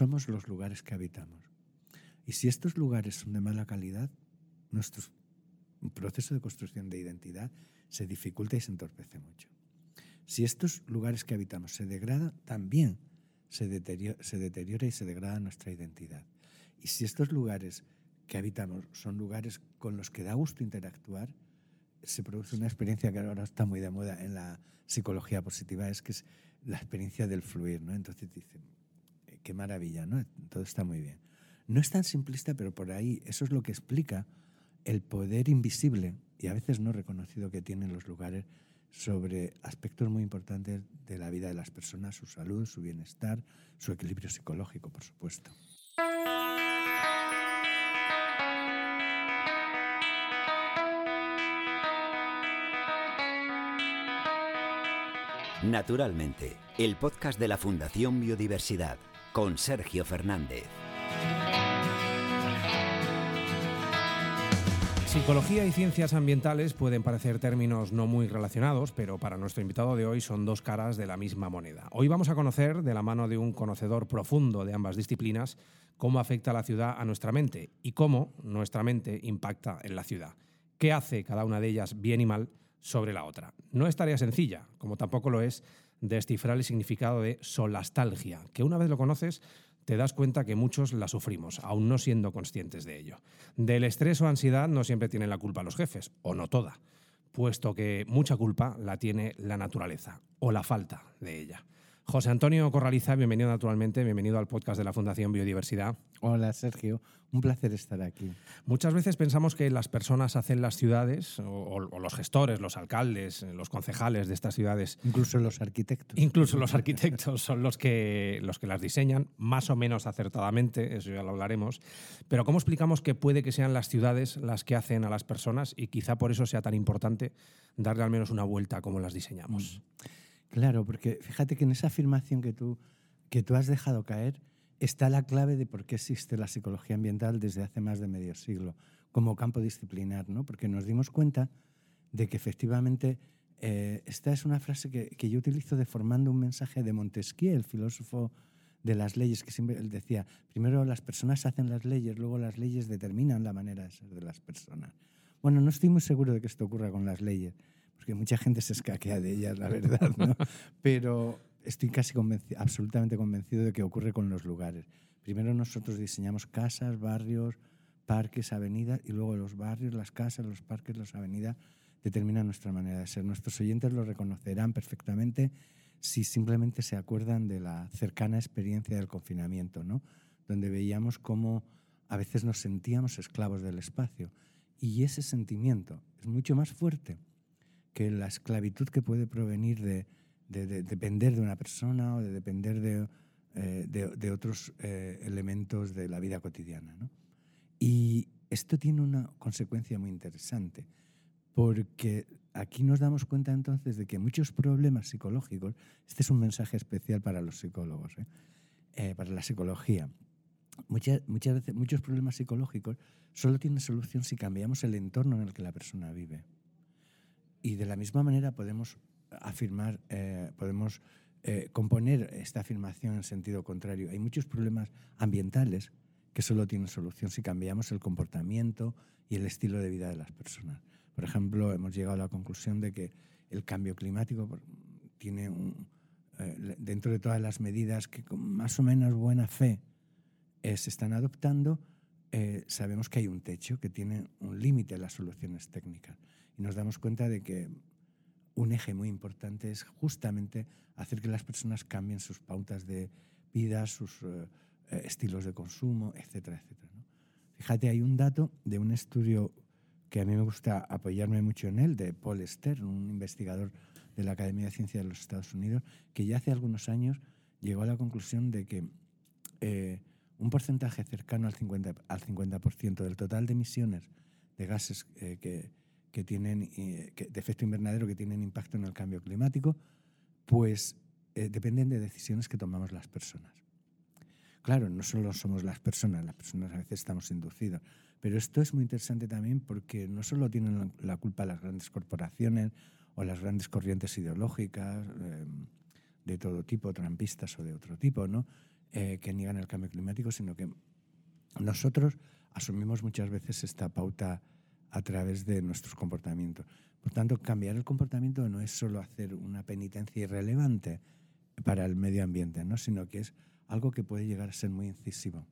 somos los lugares que habitamos. Y si estos lugares son de mala calidad, nuestro proceso de construcción de identidad se dificulta y se entorpece mucho. Si estos lugares que habitamos se degradan, también se deteriora, se deteriora y se degrada nuestra identidad. Y si estos lugares que habitamos son lugares con los que da gusto interactuar, se produce una experiencia que ahora está muy de moda en la psicología positiva, es que es la experiencia del fluir, ¿no? Entonces dicen, qué maravilla, ¿no? Todo está muy bien. No es tan simplista, pero por ahí eso es lo que explica el poder invisible y a veces no reconocido que tienen los lugares sobre aspectos muy importantes de la vida de las personas, su salud, su bienestar, su equilibrio psicológico, por supuesto. Naturalmente, el podcast de la Fundación Biodiversidad con Sergio Fernández. Psicología y ciencias ambientales pueden parecer términos no muy relacionados, pero para nuestro invitado de hoy son dos caras de la misma moneda. Hoy vamos a conocer, de la mano de un conocedor profundo de ambas disciplinas, cómo afecta la ciudad a nuestra mente y cómo nuestra mente impacta en la ciudad. ¿Qué hace cada una de ellas bien y mal? sobre la otra. No es tarea sencilla, como tampoco lo es descifrar el significado de solastalgia, que una vez lo conoces, te das cuenta que muchos la sufrimos, aún no siendo conscientes de ello. Del estrés o ansiedad no siempre tienen la culpa los jefes, o no toda, puesto que mucha culpa la tiene la naturaleza, o la falta de ella. José Antonio Corraliza, bienvenido naturalmente, bienvenido al podcast de la Fundación Biodiversidad. Hola Sergio, un placer estar aquí. Muchas veces pensamos que las personas hacen las ciudades, o, los gestores, los alcaldes, los concejales de estas ciudades. Incluso los arquitectos. Incluso los arquitectos son los que, los que las diseñan, más o menos acertadamente, eso ya lo hablaremos. Pero ¿cómo explicamos que puede que sean las ciudades las que hacen a las personas y quizá por eso sea tan importante darle al menos una vuelta a cómo las diseñamos? Mm. Claro, porque fíjate que en esa afirmación que tú, que tú has dejado caer está la clave de por qué existe la psicología ambiental desde hace más de medio siglo como campo disciplinar, ¿no? porque nos dimos cuenta de que efectivamente eh, esta es una frase que, que, yo utilizo deformando un mensaje de Montesquieu, el filósofo de las leyes, que siempre decía, primero las personas hacen las leyes, luego las leyes determinan la manera de ser de las personas. Bueno, no estoy muy seguro de que esto ocurra con las leyes, porque mucha gente se escaquea de ellas, la verdad, ¿no? Pero estoy casi convencido, absolutamente convencido de que ocurre con los lugares. Primero nosotros diseñamos casas, barrios, parques, avenidas, y luego los barrios, las casas, los parques, las avenidas determinan nuestra manera de ser. Nuestros oyentes lo reconocerán perfectamente si simplemente se acuerdan de la cercana experiencia del confinamiento, ¿no? donde veíamos cómo a veces nos sentíamos esclavos del espacio. Y ese sentimiento es mucho más fuerte que la esclavitud que puede provenir de, depender de una persona o de depender de, eh, otros eh, elementos de la vida cotidiana. Y esto tiene una consecuencia muy interesante, porque aquí nos damos cuenta entonces de que muchos problemas psicológicos, este es un mensaje especial para los psicólogos, ¿eh? para la psicología, muchas, muchas veces muchos problemas psicológicos solo tienen solución si cambiamos el entorno en el que la persona vive. Y de la misma manera podemos afirmar, eh, podemos eh, componer esta afirmación en sentido contrario. Hay muchos problemas ambientales que solo tienen solución si cambiamos el comportamiento y el estilo de vida de las personas. Por ejemplo, hemos llegado a la conclusión de que el cambio climático tiene un, eh, dentro de todas las medidas que con más o menos buena fe se están adoptando, sabemos que hay un techo que tiene un límite las soluciones técnicas nos damos cuenta de que un eje muy importante es justamente hacer que las personas cambien sus pautas de vida, sus eh, eh, estilos de consumo, etcétera, etcétera. Fíjate, hay un dato de un estudio que a mí me gusta apoyarme mucho en él, de Paul Stern, un investigador de la Academia de Ciencias de los Estados Unidos, que ya hace algunos años llegó a la conclusión de que eh, un porcentaje cercano al 50%, al 50 del total de emisiones de gases que, que tienen, eh, de efecto invernadero que tienen impacto en el cambio climático, pues eh, dependen de decisiones que tomamos las personas. Claro, no solo somos las personas, las personas a veces estamos inducidos, pero esto es muy interesante también porque no solo tienen la culpa las grandes corporaciones o las grandes corrientes ideológicas em, de todo tipo, trampistas o de otro tipo, ¿no? eh, que niegan el cambio climático, sino que nosotros asumimos muchas veces esta pauta a través de nuestros comportamientos. Por tanto, cambiar el comportamiento no es solo hacer una penitencia irrelevante para el medio ambiente, ¿no? sino que es algo que puede llegar a ser muy incisivo.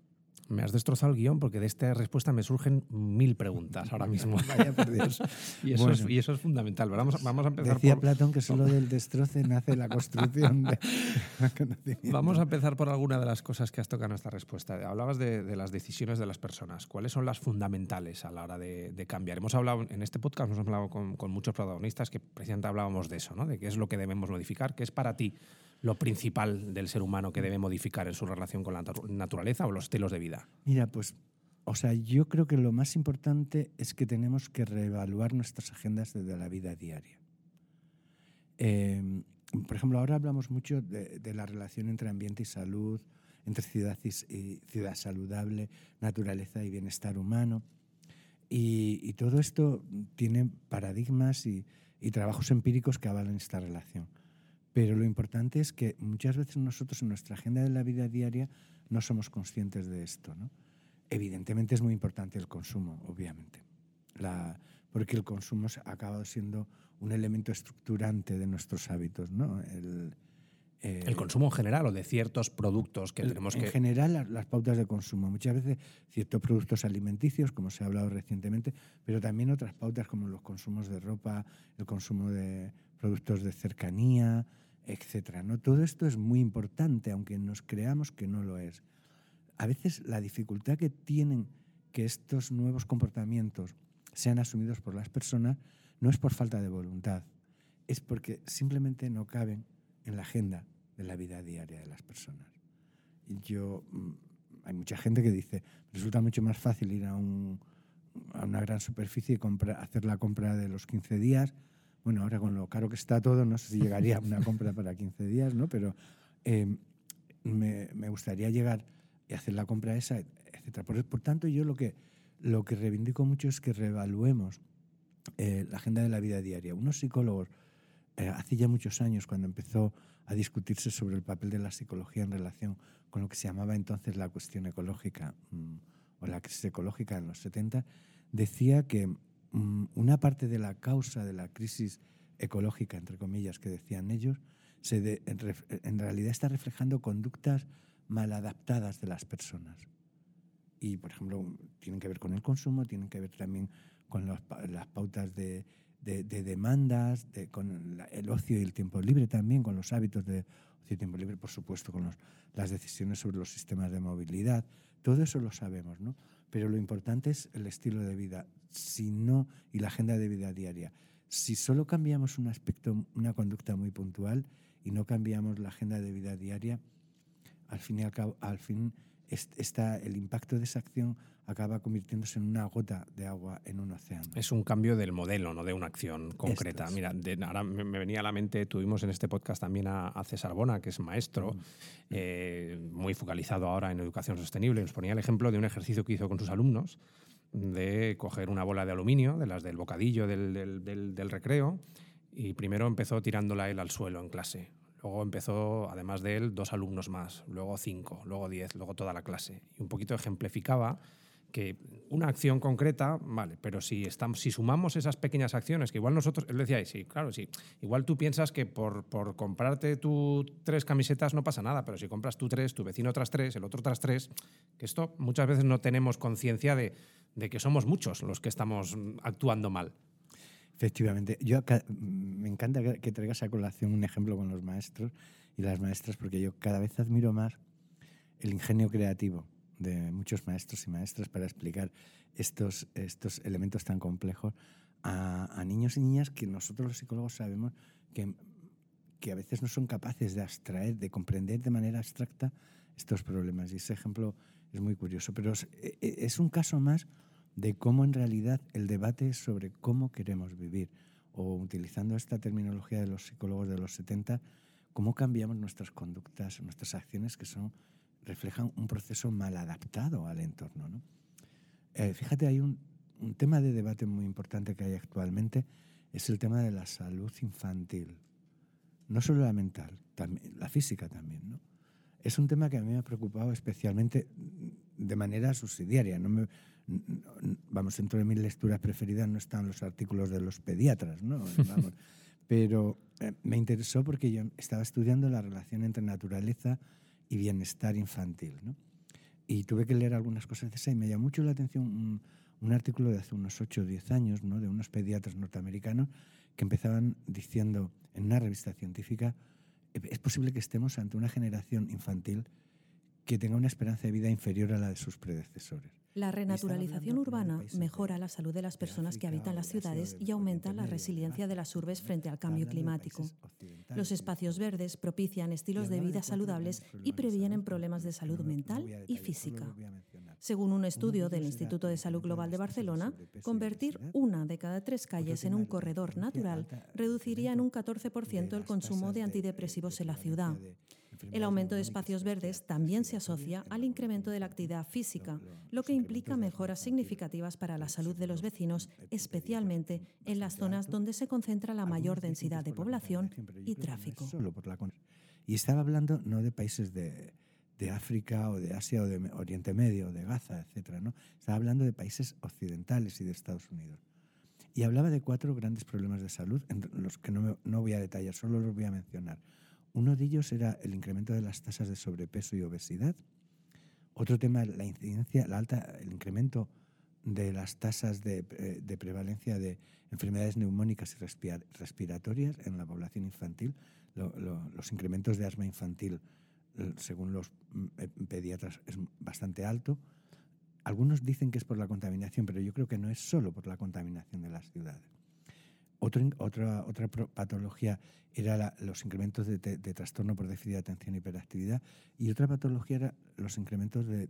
Me has destrozado el guion porque de esta respuesta me surgen mil preguntas ahora mismo. Vaya por Dios. y, eso es, y, eso es, fundamental. Vamos, vamos a empezar Decía por... Platón que solo del destroce nace la construcción de Vamos a empezar por alguna de las cosas que has tocado en esta respuesta. Hablabas de, de, las decisiones de las personas. ¿Cuáles son las fundamentales a la hora de, de cambiar? Hemos hablado en este podcast, hemos hablado con, con, muchos protagonistas que precisamente hablábamos de eso, ¿no? de qué es lo que debemos modificar, qué es para ti lo principal del ser humano que debe modificar en su relación con la naturaleza o los estilos de vida? Mira, pues, o sea, yo creo que lo más importante es que tenemos que reevaluar nuestras agendas desde la vida diaria. Eh, por ejemplo, ahora hablamos mucho de, la relación entre ambiente y salud, entre ciudad y, ciudad saludable, naturaleza y bienestar humano. Y, y todo esto tiene paradigmas y, y trabajos empíricos que avalan esta relación. Pero lo importante es que muchas veces nosotros en nuestra agenda de la vida diaria no somos conscientes de esto. ¿no? Evidentemente es muy importante el consumo, obviamente, la, porque el consumo ha acabado siendo un elemento estructurante de nuestros hábitos. ¿no? El, eh, el consumo en general o de ciertos productos que el, tenemos en que... En general, las, las, pautas de consumo. Muchas veces ciertos productos alimenticios, como se ha hablado recientemente, pero también otras pautas como los consumos de ropa, el consumo de productos de cercanía, etcétera. ¿no? Todo esto es muy importante, aunque nos creamos que no lo es. A veces la dificultad que tienen que estos nuevos comportamientos sean asumidos por las personas no es por falta de voluntad, es porque simplemente no caben en la agenda de la vida diaria de las personas. Yo, hay mucha gente que dice, resulta mucho más fácil ir a, un, a una gran superficie y comprar, hacer la compra de los 15 días, bueno, ahora con lo caro que está todo, no sé si llegaría una compra para 15 días, ¿no? Pero eh, me, me, gustaría llegar y hacer la compra esa, etc. Por, por, tanto, yo lo que, lo que reivindico mucho es que reevaluemos eh, la agenda de la vida diaria. Unos psicólogos, eh, hace ya muchos años, cuando empezó a discutirse sobre el papel de la psicología en relación con lo que se llamaba entonces la cuestión ecológica mmm, o la crisis ecológica en los 70, decía que una parte de la causa de la crisis ecológica, entre comillas, que decían ellos, se de, en, en, realidad está reflejando conductas mal adaptadas de las personas. Y, por ejemplo, tienen que ver con el consumo, tienen que ver también con los, las pautas de, de, de demandas, de, con la, el ocio y el tiempo libre también, con los hábitos de ocio y tiempo libre, por supuesto, con los, las decisiones sobre los sistemas de movilidad. Todo eso lo sabemos, ¿no? Pero lo importante es el estilo de vida, si no, y la agenda de vida diaria. Si solo cambiamos un aspecto, una conducta muy puntual y no cambiamos la agenda de vida diaria, al fin y al cabo, al fin está el impacto de esa acción acaba convirtiéndose en una gota de agua en un océano. Es un cambio del modelo, no de una acción concreta. es. Mira, de, ahora me, me, venía a la mente, tuvimos en este podcast también a, a César Bona, que es maestro, mm. eh, muy focalizado ahora en educación sostenible. Nos ponía el ejemplo de un ejercicio que hizo con sus alumnos de coger una bola de aluminio, de las del bocadillo del, del, del, del recreo, y primero empezó tirándola él al suelo en clase. Luego empezó, además de él, dos alumnos más, luego cinco, luego diez, luego toda la clase. Y un poquito ejemplificaba que una acción concreta, vale, pero si, estamos, si sumamos esas pequeñas acciones, que igual nosotros, él decía, sí, claro, sí, igual tú piensas que por, por comprarte tú tres camisetas no pasa nada, pero si compras tú tres, tu vecino otras tres, el otro otras tres, que esto muchas veces no tenemos conciencia de, de que somos muchos los que estamos actuando mal. Efectivamente. Yo me encanta que traigas a colación un ejemplo con los maestros y las maestras, porque yo cada vez admiro más el ingenio creativo de muchos maestros y maestras para explicar estos, estos elementos tan complejos a, niños y niñas que nosotros los psicólogos sabemos que, que a veces no son capaces de abstraer, de comprender de manera abstracta estos problemas. Y ese ejemplo es muy curioso. Pero es, es un caso más de cómo en realidad el debate sobre cómo queremos vivir, o utilizando esta terminología de los psicólogos de los 70, cómo cambiamos nuestras conductas, nuestras acciones que son, reflejan un proceso mal adaptado al entorno. ¿no? Eh, fíjate, hay un, un tema de debate muy importante que hay actualmente, es el tema de la salud infantil. No solo la mental, también, la física también. ¿no? es un tema que a mí me ha preocupado especialmente de manera subsidiaria. No me, vamos, dentro de mis lecturas preferidas no están los artículos de los pediatras, ¿no? Vamos, pero eh, me interesó porque yo estaba estudiando la relación entre naturaleza y bienestar infantil, ¿no? Y tuve que leer algunas cosas de esa y me llamó mucho la atención un, artículo de hace unos 8 o 10 años, ¿no? de unos pediatras norteamericanos que empezaban diciendo en una revista científica, es posible que estemos ante una generación infantil que tenga una esperanza de vida inferior a la de sus predecesores. La renaturalización urbana mejora la salud de las personas que habitan las ciudades y aumenta la resiliencia de las urbes frente al cambio climático. Los espacios verdes propician estilos de vida saludables y previenen problemas de salud mental y física. Según un estudio del Instituto de Salud Global de Barcelona, convertir una de cada tres calles en un corredor natural reduciría en un 14% el consumo de antidepresivos en la ciudad. El aumento de espacios verdes también se asocia al incremento de la actividad física, lo que implica mejoras significativas para la salud de los vecinos, especialmente en las zonas donde se concentra la mayor densidad de población y tráfico. Y estaba hablando no de países de, África o de Asia o de Oriente Medio, de Gaza, etc. ¿no? Estaba hablando de países occidentales y de Estados Unidos. Y hablaba de cuatro grandes problemas de salud, en los que no, no voy a detallar, solo los voy a mencionar. Uno de ellos era el incremento de las tasas de sobrepeso y obesidad. Otro tema, la incidencia, la alta, el incremento de las tasas de, eh, prevalencia de enfermedades neumónicas y respiratorias en la población infantil. los incrementos de asma infantil, según los mm, eh, pediatras, es bastante alto. Algunos dicen que es por la contaminación, pero yo creo que no es solo por la contaminación de las ciudades otra, otra patología era los incrementos de, trastorno por déficit de atención y hiperactividad y otra patología era los incrementos de,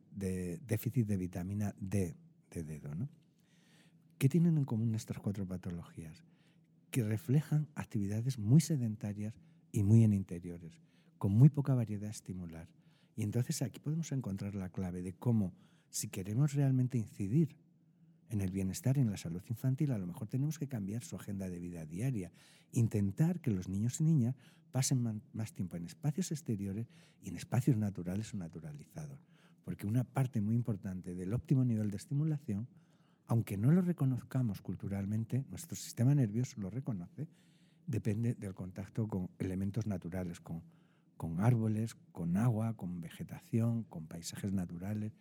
déficit de vitamina D de dedo. ¿no? ¿Qué tienen en común estas cuatro patologías? Que reflejan actividades muy sedentarias y muy en interiores, con muy poca variedad estimular. Y entonces aquí podemos encontrar la clave de cómo, si queremos realmente incidir en el bienestar y en la salud infantil, a lo mejor tenemos que cambiar su agenda de vida diaria, intentar que los niños y niñas pasen más tiempo en espacios exteriores y en espacios naturales o naturalizados. Porque una parte muy importante del óptimo nivel de estimulación, aunque no lo reconozcamos culturalmente, nuestro sistema nervioso lo reconoce, depende del contacto con elementos naturales, con, con árboles, con agua, con vegetación, con paisajes naturales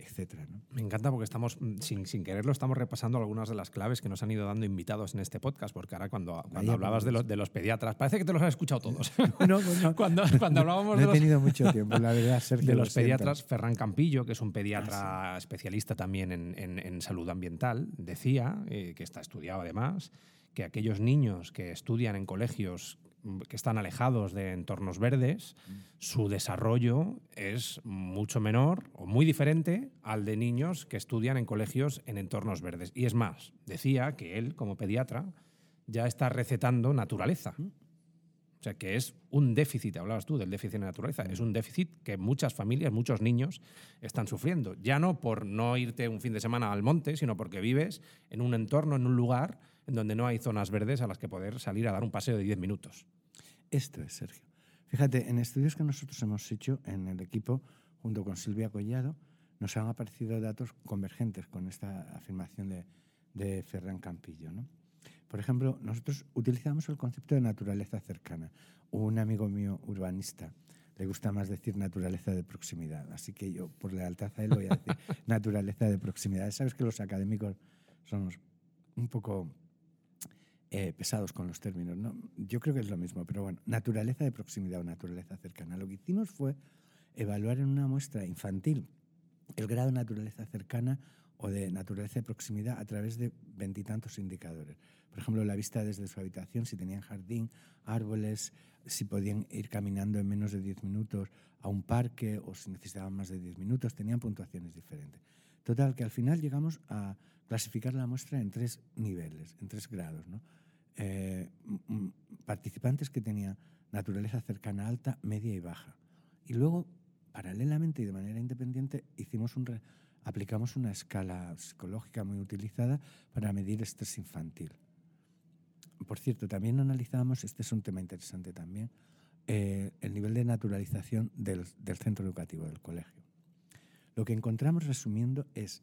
etcétera. Me encanta porque estamos, mm, sin, sin, quererlo, estamos repasando algunas de las claves que nos han ido dando invitados en este podcast, porque ahora cuando, cuando hablabas de los, de los pediatras, parece que te los has escuchado todos. no, no. cuando, cuando hablábamos no de los, he tenido mucho tiempo, la verdad, Sergio, De los pediatras, Ferran Campillo, que es un pediatra ah, especialista también en, en, en, salud ambiental, decía, eh, que está estudiado además, que aquellos niños que estudian en colegios que están alejados de entornos verdes, su desarrollo es mucho menor o muy diferente al de niños que estudian en colegios en entornos verdes. Y es más, decía que él, como pediatra, ya está recetando naturaleza. O sea, que es un déficit, hablabas tú del déficit de naturaleza, es un déficit que muchas familias, muchos niños están sufriendo. Ya no por no irte un fin de semana al monte, sino porque vives en un entorno, en un lugar donde no hay zonas verdes a las que poder salir a dar un paseo de 10 minutos. Esto es, Sergio. Fíjate, en estudios que nosotros hemos hecho en el equipo, junto con Silvia Collado, nos han aparecido datos convergentes con esta afirmación de, de Ferran Campillo. ¿no? Por ejemplo, nosotros utilizamos el concepto de naturaleza cercana. Un amigo mío urbanista le gusta más decir naturaleza de proximidad, así que yo, por lealtad a él, voy a decir naturaleza de proximidad. Sabes que los académicos somos un poco eh, pesados con los términos. ¿no? Yo creo que es lo mismo, pero bueno, naturaleza de proximidad o naturaleza cercana. Lo que hicimos fue evaluar en una muestra infantil el grado de naturaleza cercana o de naturaleza de proximidad a través de veintitantos indicadores. Por ejemplo, la vista desde su habitación, si tenían jardín, árboles, si podían ir caminando en menos de 10 minutos a un parque o si necesitaban más de 10 minutos, tenían puntuaciones diferentes. Total, que al final llegamos a clasificar la muestra en tres niveles, en tres grados. ¿no? Eh, participantes que tenían naturaleza cercana alta, media y baja. Y luego, paralelamente y de manera independiente, hicimos un aplicamos una escala psicológica muy utilizada para medir estrés infantil. Por cierto, también analizamos, este es un tema interesante también, eh, el nivel de naturalización del, del centro educativo, del colegio. Lo que encontramos, resumiendo, es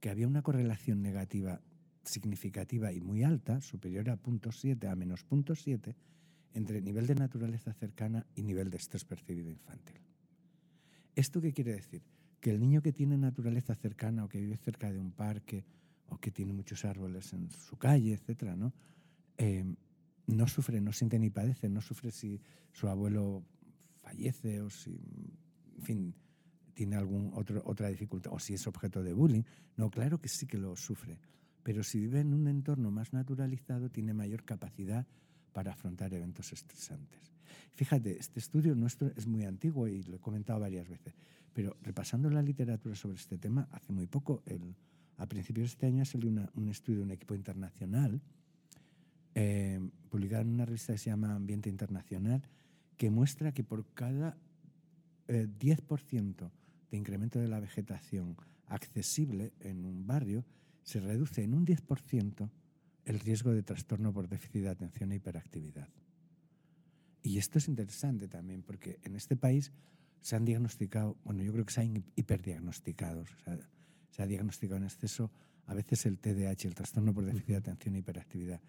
que había una correlación negativa significativa y muy alta, superior a 0.7 a menos 0.7, entre nivel de naturaleza cercana y nivel de estrés percibido infantil. ¿Esto qué quiere decir? Que el niño que tiene naturaleza cercana o que vive cerca de un parque o que tiene muchos árboles en su calle, etcétera, ¿no? Eh, no sufre, no siente ni padece, no sufre si su abuelo fallece o si, tiene otro, otra dificultad o si es objeto de bullying. No, claro que sí que lo sufre, pero si vive en un entorno más naturalizado tiene mayor capacidad para afrontar eventos estresantes. Fíjate, este estudio nuestro es muy antiguo y lo he comentado varias veces, pero repasando la literatura sobre este tema, hace muy poco, el, a principios de este año salió un estudio de un equipo internacional eh, publicado en una revista que se llama Ambiente Internacional, que muestra que por cada 10% eh, de incremento de la vegetación accesible en un barrio, se reduce en un 10% el riesgo de trastorno por déficit de atención e hiperactividad. Y esto es interesante también porque en este país se han diagnosticado, bueno, yo creo que se han hiperdiagnosticados, o sea, se ha diagnosticado en exceso a veces el TDAH, el trastorno por déficit de atención e hiperactividad.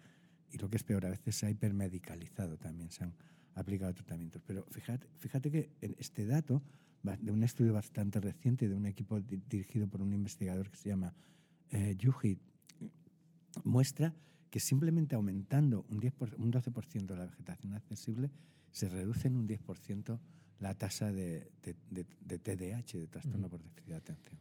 Y lo que es peor, a veces se ha hipermedicalizado también, se han aplicado tratamientos. Pero fíjate, fíjate que este dato de un estudio bastante reciente de un equipo dirigido por un investigador que se llama eh, Yuji, muestra que simplemente aumentando un, 10 un 12% de la vegetación accesible, se reduce en un 10% la tasa de, de, de, TDAH, de trastorno por déficit de atención.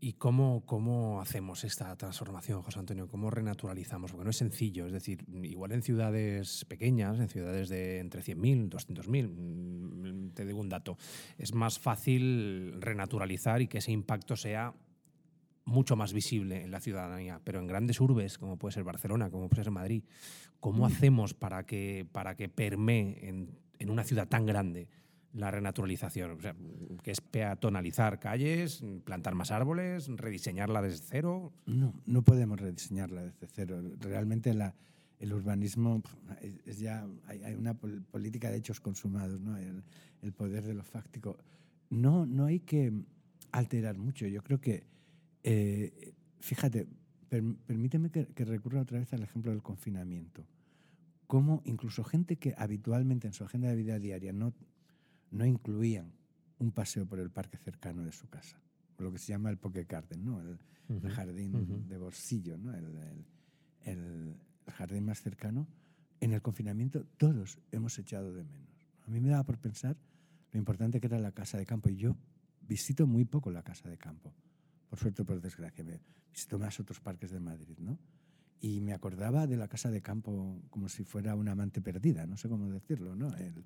¿Y cómo, cómo hacemos esta transformación, José Antonio? ¿Cómo renaturalizamos? Porque no es sencillo, es decir, igual en ciudades pequeñas, en ciudades de entre 100.000, 200.000, mm, te digo un dato, es más fácil renaturalizar y que ese impacto sea mucho más visible en la ciudadanía, pero en grandes urbes, como puede ser Barcelona, como puede ser Madrid, ¿cómo mm. hacemos para que, para que permee en, en una ciudad tan grande la renaturalización, o sea, que es peatonalizar calles, plantar más árboles, rediseñarla desde cero. No, no podemos rediseñarla desde cero. Realmente la, el urbanismo es, ya hay, una política de hechos consumados, ¿no? el, el, poder de lo fáctico. No, no hay que alterar mucho. Yo creo que, eh, fíjate, permíteme que, que recurra otra vez al ejemplo del confinamiento. Cómo incluso gente que habitualmente en su agenda de vida diaria no no incluían un paseo por el parque cercano de su casa, lo que se llama el Poke Garden, ¿no? el, jardín de bolsillo, ¿no? el, jardín más cercano. En el confinamiento todos hemos echado de menos. A mí me daba por pensar lo importante que era la casa de campo y yo visito muy poco la casa de campo, por suerte o por desgracia. Me visito más otros parques de Madrid, ¿no? Y me acordaba de la casa de campo como si fuera una amante perdida, no sé cómo decirlo, ¿no? El,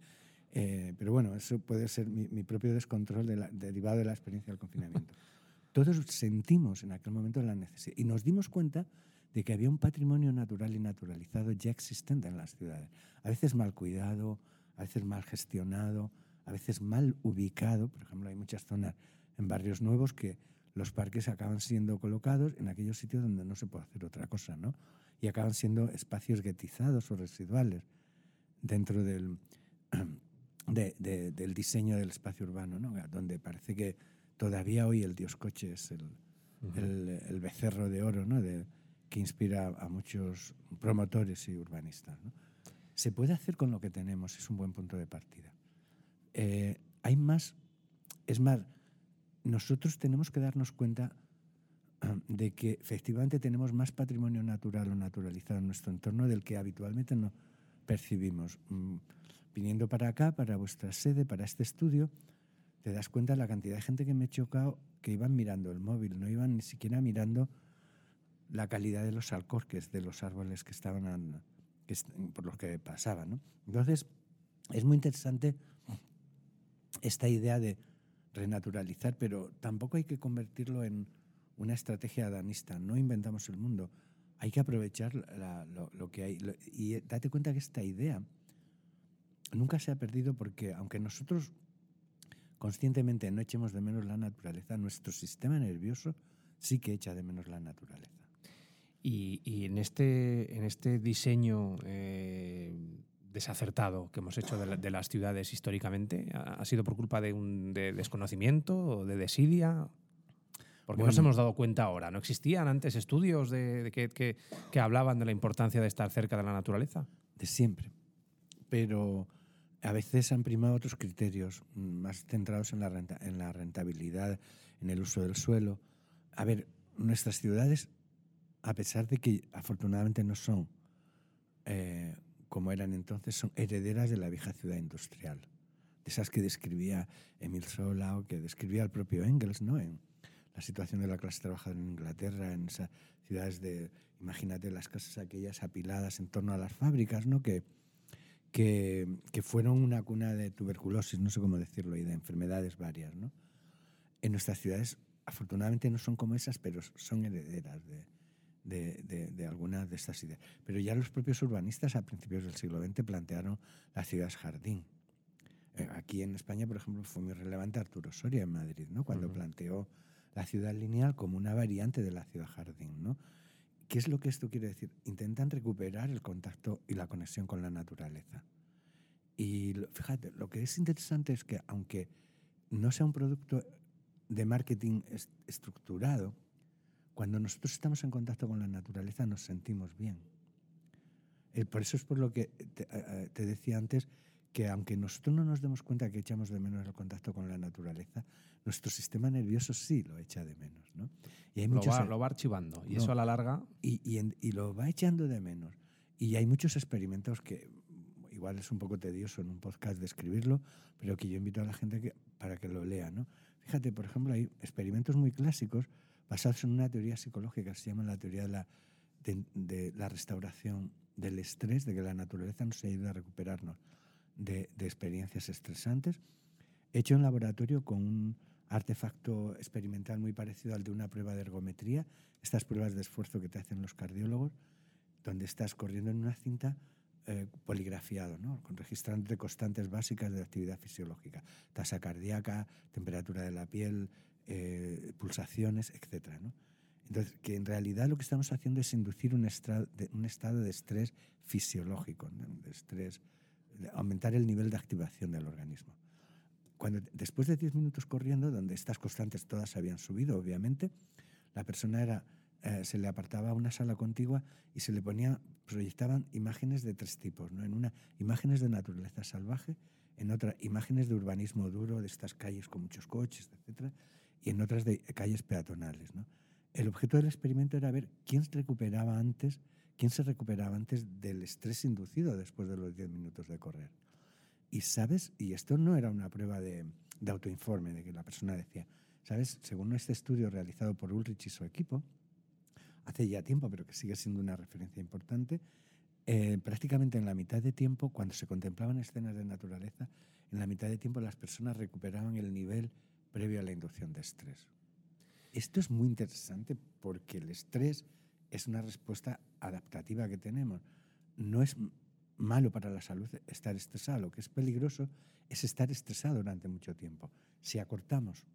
eh, pero bueno, eso puede ser mi, propio descontrol derivado de la experiencia del confinamiento. Todos sentimos en aquel momento la necesidad y nos dimos cuenta de que había un patrimonio natural y naturalizado ya existente en las ciudades. A veces mal cuidado, a veces mal gestionado, a veces mal ubicado. Por ejemplo, hay muchas zonas en barrios nuevos que los parques acaban siendo colocados en aquellos sitios donde no se puede hacer otra cosa, ¿no? Y acaban siendo espacios guetizados o residuales dentro del, de, del diseño del espacio urbano, ¿no? donde parece que todavía hoy el dios coche es el, el, becerro de oro ¿no? de, que inspira a muchos promotores y urbanistas. ¿no? Se puede hacer con lo que tenemos, es un buen punto de partida. Eh, hay más, es más, nosotros tenemos que darnos cuenta de que efectivamente tenemos más patrimonio natural o naturalizado en nuestro entorno del que habitualmente no percibimos. Mm, viniendo para acá, para vuestra sede, para este estudio, te das cuenta de la cantidad de gente que me he chocado que iban mirando el móvil, no iban ni siquiera mirando la calidad de los alcorques de los árboles que estaban por los que pasaban. Entonces, es muy interesante esta idea de renaturalizar, pero tampoco hay que convertirlo en una estrategia danista. No inventamos el mundo. Hay que aprovechar lo, que hay. y date cuenta que esta idea nunca se ha perdido porque aunque nosotros conscientemente no echemos de menos la naturaleza, nuestro sistema nervioso sí que echa de menos la naturaleza. Y, en, este, en este diseño eh, desacertado que hemos hecho de, las ciudades históricamente? ¿Ha, sido por culpa de un de desconocimiento o de desidia? Porque nos hemos dado cuenta ahora. ¿No existían antes estudios de, que, que, hablaban de la importancia de estar cerca de la naturaleza? De siempre. Pero a veces han primado otros criterios más centrados en la, renta, en la rentabilidad, en el uso del suelo. A ver, nuestras ciudades, a pesar de que afortunadamente no son eh, como eran entonces, son herederas de la vieja ciudad industrial. De esas que describía Emil Zola o que describía el propio Engels, ¿no? En, la situación de la clase trabajadora en Inglaterra, en esas ciudades de, imagínate las casas aquellas apiladas en torno a las fábricas, ¿no? Que, que, que, fueron una cuna de tuberculosis, no sé cómo decirlo, y de enfermedades varias, ¿no? En nuestras ciudades, afortunadamente, no son como esas, pero son herederas de, de, de, de, algunas de estas ideas. Pero ya los propios urbanistas a principios del siglo XX plantearon las ciudades jardín. Eh, aquí en España, por ejemplo, fue muy relevante Arturo Soria en Madrid, ¿no? cuando uh -huh. planteó la ciudad lineal como una variante de la ciudad jardín. ¿no? ¿Qué es lo que esto quiere decir? Intentan recuperar el contacto y la conexión con la naturaleza. Y fíjate, lo que es interesante es que aunque no sea un producto de marketing est estructurado, cuando nosotros estamos en contacto con la naturaleza nos sentimos bien. Eh, por eso es por lo que te, eh, te decía antes que aunque nosotros no nos demos cuenta que echamos de menos el contacto con la naturaleza, nuestro sistema nervioso sí lo echa de menos. ¿no? Y hay lo, muchos, va, lo va archivando y no, eso a la larga... Y, y, en, y, lo va echando de menos. Y hay muchos experimentos que igual es un poco tedioso en un podcast describirlo, pero que yo invito a la gente que, para que lo lea. ¿no? Fíjate, por ejemplo, hay experimentos muy clásicos basados en una teoría psicológica se llama la teoría de la, de, de la restauración del estrés, de que la naturaleza nos ayuda a recuperarnos de, de, experiencias estresantes, hecho en laboratorio con un artefacto experimental muy parecido al de una prueba de ergometría, estas pruebas de esfuerzo que te hacen los cardiólogos, donde estás corriendo en una cinta eh, poligrafiado, ¿no? registrándote constantes básicas de actividad fisiológica, tasa cardíaca, temperatura de la piel, eh, pulsaciones, etc. Entonces, que en realidad lo que estamos haciendo es inducir un, de, un estado de estrés fisiológico, de estrés aumentar el nivel de activación del organismo. Cuando, después de 10 minutos corriendo, donde estas constantes todas habían subido, obviamente, la persona era, eh, se le apartaba a una sala contigua y se le ponía, proyectaban imágenes de tres tipos. ¿no? En una, imágenes de naturaleza salvaje, en otra, imágenes de urbanismo duro, de estas calles con muchos coches, etc. Y en otras de calles peatonales. ¿no? El objeto del experimento era ver quién recuperaba antes ¿Quién se recuperaba antes del estrés inducido después de los 10 minutos de correr? Y sabes, y esto no era una prueba de, de autoinforme, de que la persona decía, sabes, según este estudio realizado por Ulrich y su equipo, hace ya tiempo, pero que sigue siendo una referencia importante, eh, prácticamente en la mitad de tiempo, cuando se contemplaban escenas de naturaleza, en la mitad de tiempo las personas recuperaban el nivel inducción de estrés. Esto es muy interesante porque el estrés es una respuesta adaptativa que tenemos. No es malo para la salud estar estresado. Lo que es peligroso es estar estresado durante mucho tiempo. Si acortamos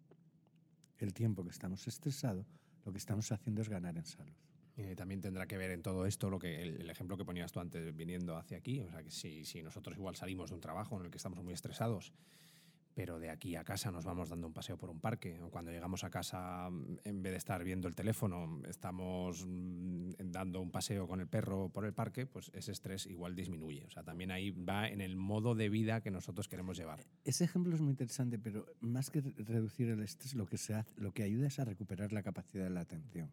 el tiempo que estamos estresados, lo que estamos haciendo es ganar en salud. Eh, también tendrá que ver en todo esto lo que el, el, ejemplo que ponías tú antes viniendo hacia aquí. O sea, que si, si nosotros igual salimos de un trabajo en el que estamos muy estresados pero de aquí a casa nos vamos dando un paseo por un parque. O cuando llegamos a casa, en vez de estar viendo el teléfono, estamos mm, dando un paseo con el perro por el parque, pues ese estrés igual disminuye. O sea, también ahí va en el modo de vida que nosotros queremos llevar. Ese ejemplo es muy interesante, pero más que reducir el estrés, lo que, se lo que ayuda es a recuperar la capacidad de la atención.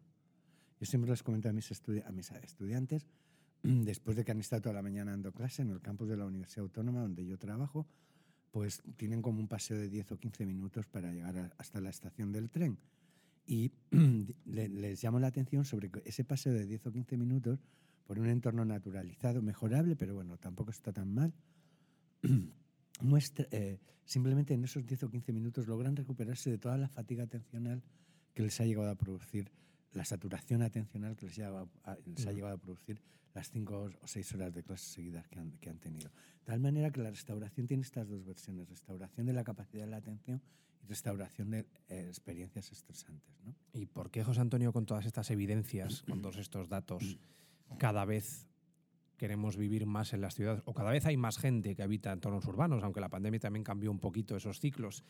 Yo siempre les comento a mis, estudi a mis estudiantes, después de que han estado toda la mañana dando clase en el campus de la Universidad Autónoma, donde yo trabajo, pues tienen como un paseo de 10 o 15 minutos para llegar a, hasta la estación del tren. Y le, les llamo la atención sobre ese paseo de 10 o 15 minutos por un entorno naturalizado, mejorable, pero bueno, tampoco está tan mal. Muestra, eh, simplemente en esos 10 o 15 minutos logran recuperarse de toda la fatiga atencional que les ha llegado a producir, la saturación atencional que les, a, les ha llegado a producir las cinco o seis horas de clases seguidas que han, que han tenido. De tal manera que la restauración tiene estas dos versiones, restauración de la capacidad de la atención y restauración de eh, experiencias estresantes. ¿no? ¿Y por qué, José Antonio, con todas estas evidencias, con todos estos datos, cada vez queremos vivir más en las ciudades, o cada vez hay más gente que habita en entornos urbanos, aunque la pandemia también cambió un poquito esos ciclos.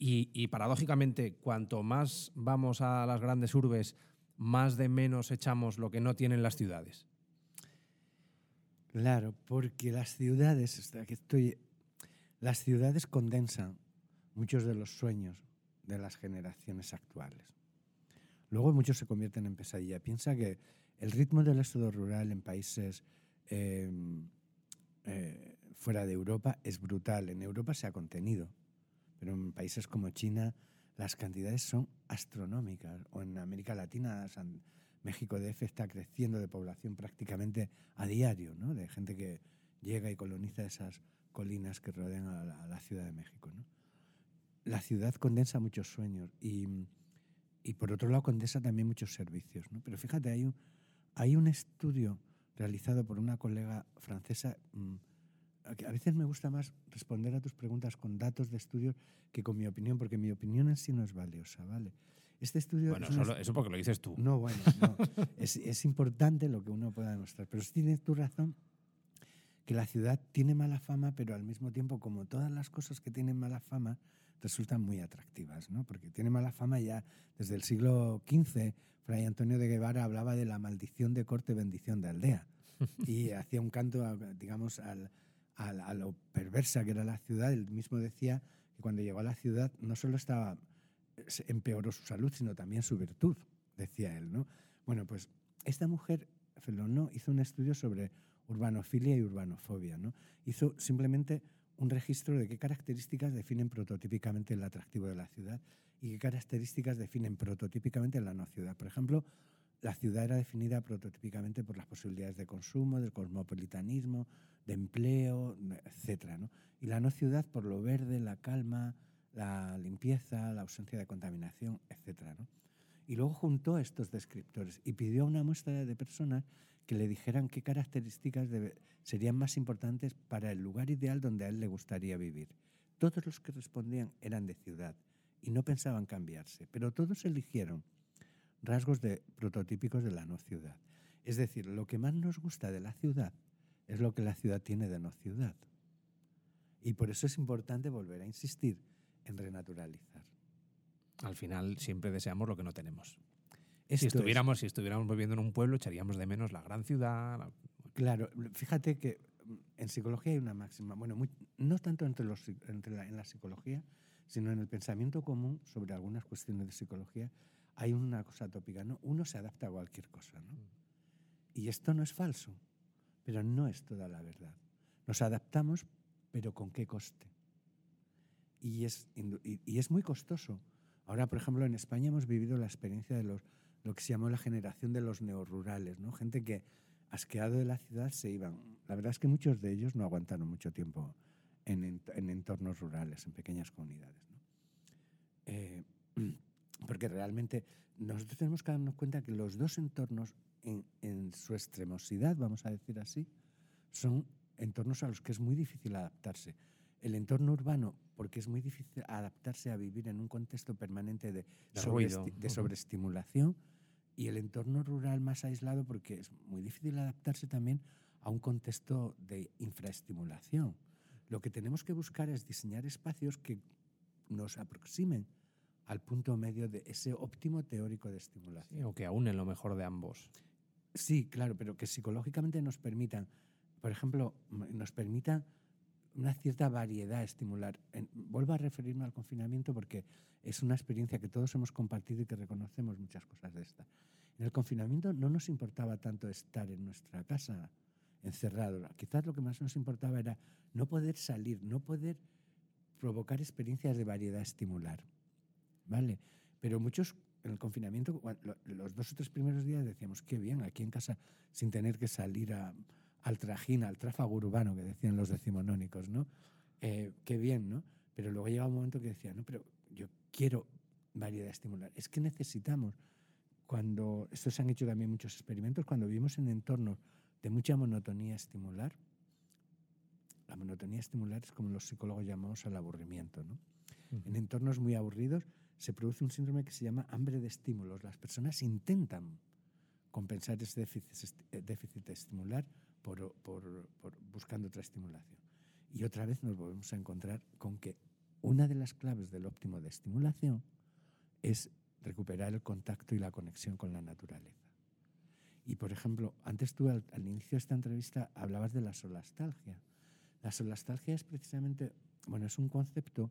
Y, y paradójicamente, cuanto más vamos a las grandes urbes, más de menos echamos lo que no tienen las ciudades. Claro, porque las ciudades, que estoy, las ciudades condensan muchos de los sueños de las generaciones actuales. Luego muchos se convierten en pesadilla. Piensa que el ritmo del éxodo rural en países eh, eh, fuera de Europa es brutal. En Europa se ha contenido, pero en países como China las cantidades son astronómicas. O en América Latina, San, México DF está creciendo de población prácticamente a diario, ¿no? de gente que llega y coloniza esas colinas que rodean a la, a la Ciudad de México. ¿no? La ciudad condensa muchos sueños y, y, por otro lado condensa también muchos servicios. ¿no? Pero fíjate, hay un, hay un estudio realizado por una colega francesa mmm, a veces me gusta más responder a tus preguntas con datos de estudios que con mi opinión, porque mi opinión en sí no es valiosa, ¿vale? Este estudio... Bueno, solo, eso porque lo dices tú. No, bueno, no. es, es, importante lo que uno pueda demostrar. Pero sí tienes tu razón que la ciudad tiene mala fama, pero al mismo tiempo, como todas las cosas que tienen mala fama, resultan muy atractivas, ¿no? Porque tiene mala fama ya desde el siglo XV. Fray Antonio de Guevara hablaba de la maldición de corte, bendición de aldea. y hacía un canto, digamos, al, a, a, lo perversa que era la ciudad. Él mismo decía que cuando llegó a la ciudad no solo estaba empeoró su salud, sino también su virtud, decía él. ¿no? Bueno, pues esta mujer, Felonó, hizo un estudio sobre urbanofilia y urbanofobia. ¿no? Hizo simplemente un registro de qué características definen prototípicamente el atractivo de la ciudad y qué características definen prototípicamente la no ciudad. Por ejemplo, la ciudad era definida prototípicamente por las posibilidades de consumo, del cosmopolitanismo, de empleo, etc. ¿no? Y la no ciudad por lo verde, la calma, la limpieza, la ausencia de contaminación, etc. ¿no? Y luego juntó estos descriptores y pidió a una muestra de personas que le dijeran qué características serían más importantes para el lugar ideal donde a él le gustaría vivir. Todos los que respondían eran de ciudad y no pensaban cambiarse, pero todos eligieron rasgos de, prototípicos de la no ciudad. Es decir, lo que más nos gusta de la ciudad es lo que la ciudad tiene de no ciudad. Y por eso es importante volver a insistir en renaturalizar. Al final siempre deseamos lo que no tenemos. si estuviéramos, es. si estuviéramos viviendo en un pueblo, echaríamos de menos la gran ciudad. La... Claro, fíjate que mm, en psicología hay una máxima, bueno, muy, no tanto entre los, entre la, en la psicología, sino en el pensamiento común sobre algunas cuestiones de psicología, hay una cosa tópica, ¿no? Uno se adapta a cualquier cosa, ¿no? Y esto no es falso, pero no es toda la verdad. Nos adaptamos, pero ¿con qué coste? Y es, y, es muy costoso. Ahora, por ejemplo, en España hemos vivido la experiencia de los, lo que se llamó la generación de los neorurales, ¿no? Gente que, asqueado de la ciudad, se iban. La verdad es que muchos de ellos no aguantaron mucho tiempo en, en, en entornos rurales, en pequeñas comunidades. ¿no? Eh, porque realmente nosotros tenemos que darnos cuenta que los dos entornos, en, en, su extremosidad, vamos a decir así, son entornos a los que es muy difícil adaptarse. El entorno urbano, porque es muy difícil adaptarse a vivir en un contexto permanente de, de, de sobreestimulación, y el entorno rural más aislado, porque es muy difícil adaptarse también a un contexto de infraestimulación. Lo que tenemos que buscar es diseñar espacios que nos aproximen al punto medio de ese óptimo teórico de estimulación. Sí, o que aúnen lo mejor de ambos. Sí, claro, pero que psicológicamente nos permitan, por ejemplo, nos permitan una cierta variedad estimular. En, vuelvo a referirme al confinamiento porque es una experiencia que todos hemos compartido y que reconocemos muchas cosas de esta. En el confinamiento no nos importaba tanto estar en nuestra casa encerrado. Quizás lo que más nos importaba era no poder salir, no poder provocar experiencias de variedad estimular. ¿Vale? Pero muchos en el confinamiento, los dos o tres primeros días decíamos, qué bien, aquí en casa, sin tener que salir a, al trajín, al tráfago urbano, que decían los decimonónicos, ¿no? Eh, qué bien, ¿no? Pero luego llega un momento que decía, no, pero yo quiero variedad estimular. Es que necesitamos, cuando, esto se han hecho también muchos experimentos, cuando vivimos en entornos de mucha monotonía estimular, la monotonía estimular es como los psicólogos llamamos al aburrimiento, ¿no? Uh -huh. En entornos muy aburridos se produce un síndrome que se llama hambre de estímulos. Las personas intentan compensar ese déficit, déficit estimular por, buscando otra estimulación. Y otra vez nos volvemos a encontrar con que una de las claves del óptimo de estimulación es recuperar el contacto y la conexión con la naturaleza. Y, por ejemplo, antes tú al, inicio de esta entrevista hablabas de la solastalgia. La solastalgia es precisamente, bueno, es un concepto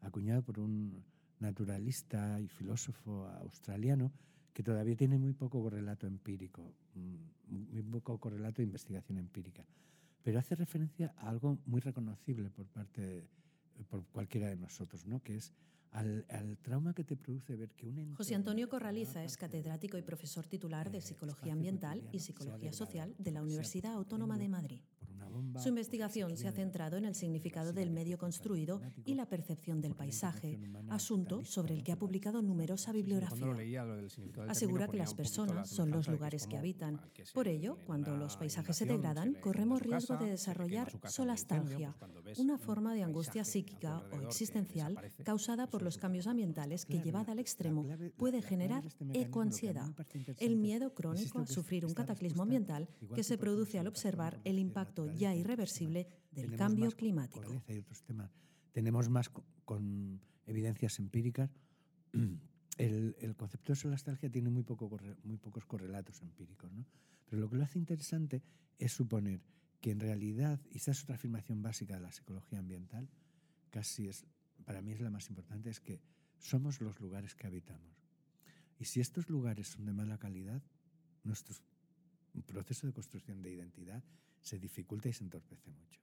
acuñado por un naturalista y filósofo australiano que todavía tiene muy poco correlato empírico, mm, muy poco correlato de investigación empírica, pero hace referencia a algo muy reconocible por parte por cualquiera de nosotros, ¿no? que es al, trauma que te produce ver que un José Antonio Corraliza es catedrático y profesor titular de Psicología Ambiental y Psicología Social de la Universidad Autónoma de Madrid. Su investigación se ha centrado en el significado del medio construido y la percepción del paisaje, asunto sobre el que ha publicado numerosa bibliografía. Asegura que las personas son los lugares que habitan. Por ello, cuando los paisajes se degradan, corremos riesgo de desarrollar solastalgia, una forma de angustia psíquica o existencial causada por los cambios ambientales que, llevada al extremo, puede generar ecoansiedad, el miedo crónico a sufrir un cataclismo ambiental que se produce al observar el impacto ya irreversible del cambio climático. Tenemos más con, evidencias empíricas. El, concepto de solastalgia tiene muy, poco, muy pocos correlatos empíricos, ¿no? pero lo que lo hace interesante es suponer que en realidad, y esta es otra afirmación básica de la psicología ambiental, casi es, para mí es la más importante, es que somos los lugares que habitamos. Y si estos lugares son de mala calidad, nuestro proceso de construcción de identidad se dificulta y se entorpece mucho.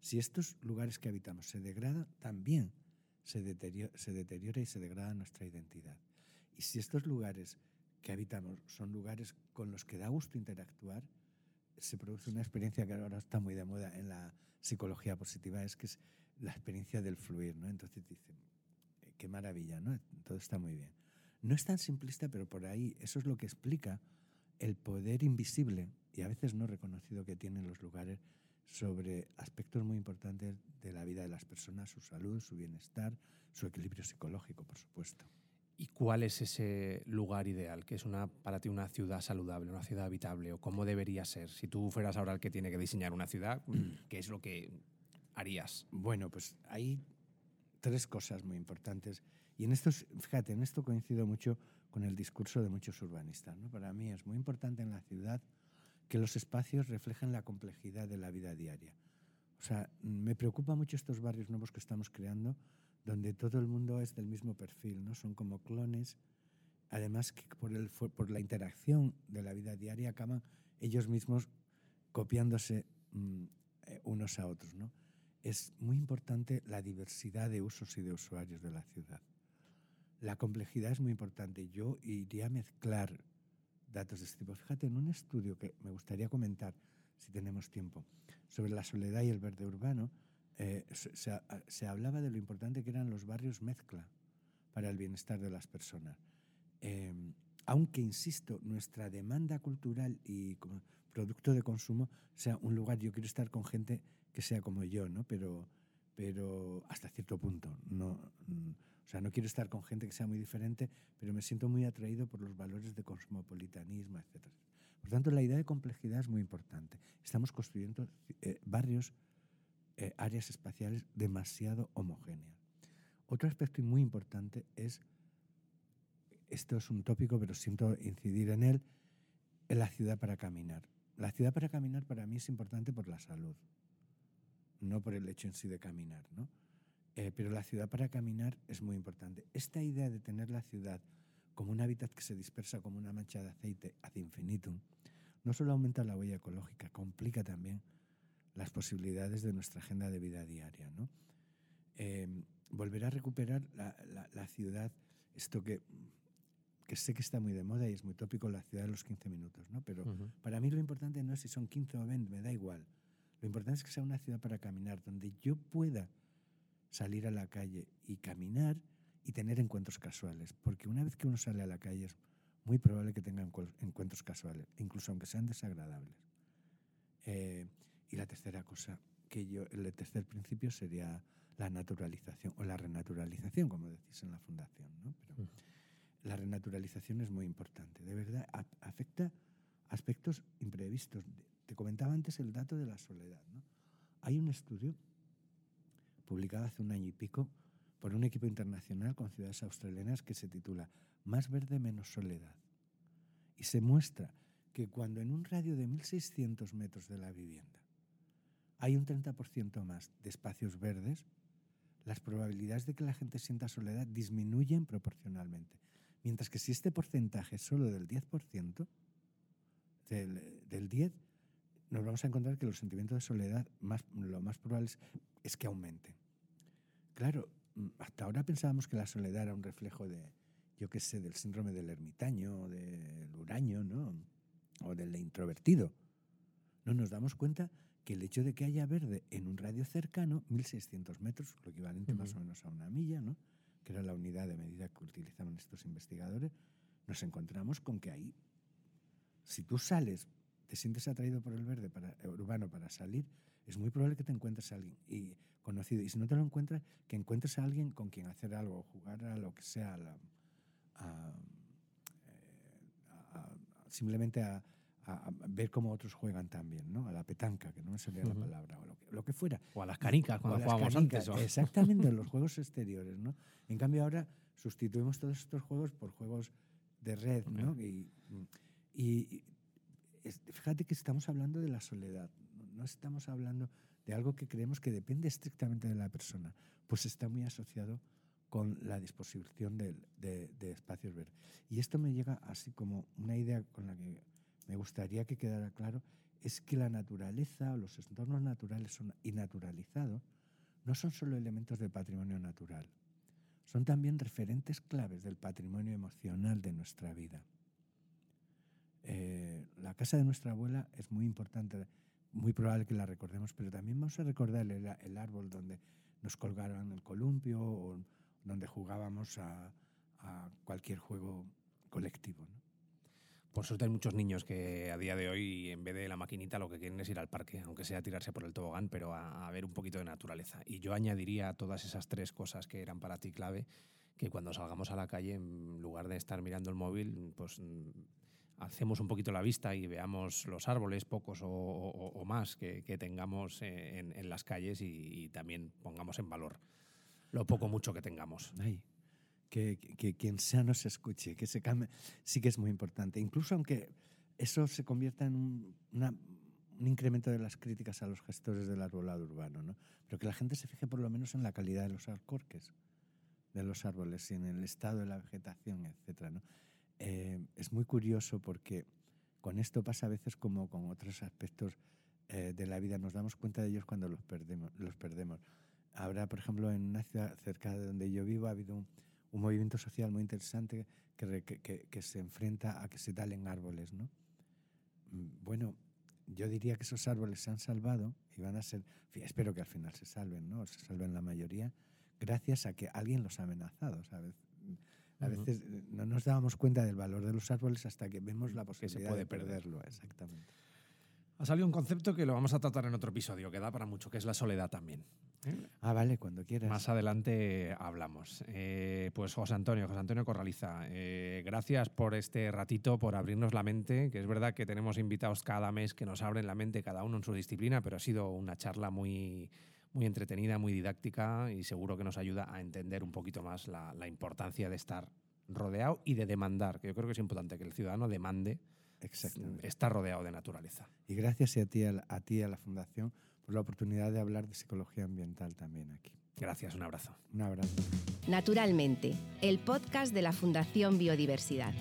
Si estos lugares que habitamos se degradan, también se deteriora, y se degrada nuestra identidad. Y si estos lugares que habitamos son lugares con los que da gusto interactuar, se produce una experiencia que ahora está muy de moda en la psicología positiva, es que es la experiencia del fluir, ¿no? Entonces dicen, eh, qué maravilla, ¿no? Todo está muy bien. No es tan simplista, pero por ahí eso es lo que explica el poder invisible y a veces no reconocido que tienen los lugares sobre aspectos muy importantes de la vida de las personas, su salud, su bienestar, su equilibrio psicológico, por supuesto. ¿Y cuál es ese lugar ideal? ¿Qué es una, para ti una ciudad saludable, una ciudad habitable? ¿O cómo debería ser? Si tú fueras ahora el que tiene que diseñar una ciudad, ¿qué es lo que harías? Bueno, pues hay tres cosas muy importantes. Y en esto, fíjate, en esto coincido mucho con el discurso de muchos urbanistas. ¿no? Para mí es muy importante en la ciudad que los espacios reflejen la complejidad de la vida diaria. O sea, me preocupa mucho estos barrios nuevos que estamos creando, donde todo el mundo es del mismo perfil, ¿no? Son como clones. Además, que por, el, por la interacción de la vida diaria acaban ellos mismos copiándose mm, eh, unos a otros, ¿no? Es muy importante la diversidad de usos y de usuarios de la ciudad. La complejidad es muy importante. Yo iría a mezclar datos de este tipo. Fíjate, en un estudio que me gustaría comentar, si tenemos tiempo, sobre la soledad y el verde urbano, eh, se, hablaba de lo importante que eran los barrios mezcla para el bienestar de las personas. Em, aunque, insisto, nuestra demanda cultural y como producto de consumo sea un lugar, yo quiero estar con gente que sea como yo, ¿no? pero, pero hasta cierto punto. No, o sea, no quiero estar con gente que sea muy diferente, pero me siento muy atraído por los valores de cosmopolitanismo, etc. Por tanto, la idea de complejidad es muy importante. Estamos construyendo eh, barrios, eh, áreas espaciales demasiado homogéneas. Otro aspecto muy importante es, esto es un tópico, pero siento incidir en él, en la ciudad para caminar. La ciudad para caminar para mí es importante por la salud, no por el hecho en sí de caminar, ¿no? Eh, pero la ciudad para caminar es muy importante. Esta idea de tener la ciudad como un hábitat que se dispersa como una mancha de aceite ad infinitum, no solo aumenta la huella ecológica, complica también las posibilidades de nuestra agenda de vida diaria. ¿no? Eh, volver a recuperar la, ciudad, esto que, que, sé que está muy de moda y es muy tópico, la ciudad de los 15 minutos, ¿no? pero para mí lo importante no es si son 15 o 20, me da igual. Lo importante es que sea una ciudad para caminar, donde yo pueda salir a la calle y caminar y tener encuentros casuales, porque una vez que uno sale a la calle es muy probable que tenga encuentros casuales, incluso aunque sean desagradables. Eh, y la tercera cosa, que yo, el tercer principio sería la naturalización o la renaturalización, como decís en la fundación. ¿no? Pero la renaturalización es muy importante, de verdad, afecta aspectos imprevistos te comentaba antes el dato de la soledad. ¿no? Hay un estudio publicado hace un año y pico por un equipo internacional con ciudades australianas que se titula Más verde, menos soledad. Y se muestra que cuando en un radio de 1.600 metros de la vivienda hay un 30% más de espacios verdes, las probabilidades de que la gente sienta soledad disminuyen proporcionalmente. Mientras que si este porcentaje es solo del 10%, del, del 10, nos vamos a encontrar que los sentimientos de soledad más, lo más probable es, que aumenten. Claro, mm, hasta ahora pensábamos que la soledad era un reflejo de, yo qué sé, del síndrome del ermitaño, del huraño, ¿no? O del introvertido. No nos damos cuenta que el hecho de que haya verde en un radio cercano, 1600 metros, lo equivalente más o menos a una milla, ¿no? que era la unidad de medida que utilizaban estos investigadores, nos encontramos con que ahí, si tú sales, te sientes atraído por el verde para, urbano para salir, es muy probable que te encuentres a alguien y, conocido. Y si no te lo encuentras, que encuentres a alguien con quien hacer algo, jugar a lo que sea, a, eh, simplemente a, ver cómo otros juegan también, ¿no? A la petanca, que no me salía la palabra, o lo que, fuera. O a las canicas, cuando jugábamos antes. Exactamente, en los juegos exteriores, ¿no? En cambio ahora sustituimos todos estos juegos por juegos de red, ¿no? Y, y, fíjate que estamos hablando de la soledad, no estamos hablando de algo que creemos que depende estrictamente de la persona, pues está muy asociado con la disposición de, de espacios verdes. Y esto me llega así como una idea con la que me gustaría que quedara claro, es que la naturaleza o los entornos naturales son, y naturalizados no son solo elementos del patrimonio natural, son también referentes claves del patrimonio emocional de nuestra vida. Eh, la casa de nuestra abuela es muy importante, muy probable que la recordemos, pero también vamos a recordar el, árbol donde nos colgaron el columpio o donde jugábamos a, a cualquier juego colectivo. Por suerte hay muchos niños que a día de hoy, en vez de la maquinita, lo que quieren es ir al parque, aunque sea tirarse por el tobogán, pero a, ver un poquito de naturaleza. Y yo añadiría a todas esas tres cosas que eran para ti clave, que cuando salgamos a la calle, en lugar de estar mirando el móvil, pues hacemos un poquito la vista y veamos los árboles, pocos o, más, que, tengamos en, las calles y, también pongamos en valor lo poco mucho que tengamos que, quien sea nos escuche, que se cambie, sí que es muy importante. Incluso aunque eso se convierta en un, un incremento de las críticas a los gestores del arbolado urbano, ¿no? pero que la gente se fije por lo menos en la calidad de los alcorques de los árboles y en el estado de la vegetación, etc. ¿no? Eh, es muy curioso porque con esto pasa a veces como con otros aspectos eh, de la vida, nos damos cuenta de ellos cuando los perdemos. Los perdemos. Ahora, por ejemplo, en una ciudad cerca de donde yo vivo ha habido un, un movimiento social muy interesante que, que, que, se enfrenta a que se talen árboles. ¿no? Mm, bueno, yo diría que esos árboles se han salvado y van a ser, espero que al final se salven, ¿no? se salven la mayoría, gracias a que alguien los ha amenazado. ¿sabes? A veces eh, no nos dábamos cuenta del valor de los árboles hasta que vemos la posibilidad de perderlo. Exactamente. Ha salido un concepto que lo vamos a tratar en otro episodio, que da para mucho, que es la soledad también. ¿eh? Ah, vale, cuando quieras. Más adelante hablamos. Eh, pues José Antonio, José Antonio Corraliza, eh, gracias por este ratito, por abrirnos la mente, que es verdad que tenemos invitados cada mes que nos abren la mente cada uno en su disciplina, pero ha sido una charla muy, muy entretenida, muy didáctica y seguro que nos ayuda a entender un poquito más la, la importancia de estar rodeado y de demandar, que yo creo que es importante que el ciudadano demande está rodeado de naturaleza. Y gracias a ti, a, ti, a la Fundación, por la oportunidad de hablar de psicología ambiental también aquí. Gracias, un abrazo. Un abrazo. Naturalmente, el podcast de la Fundación Biodiversidad.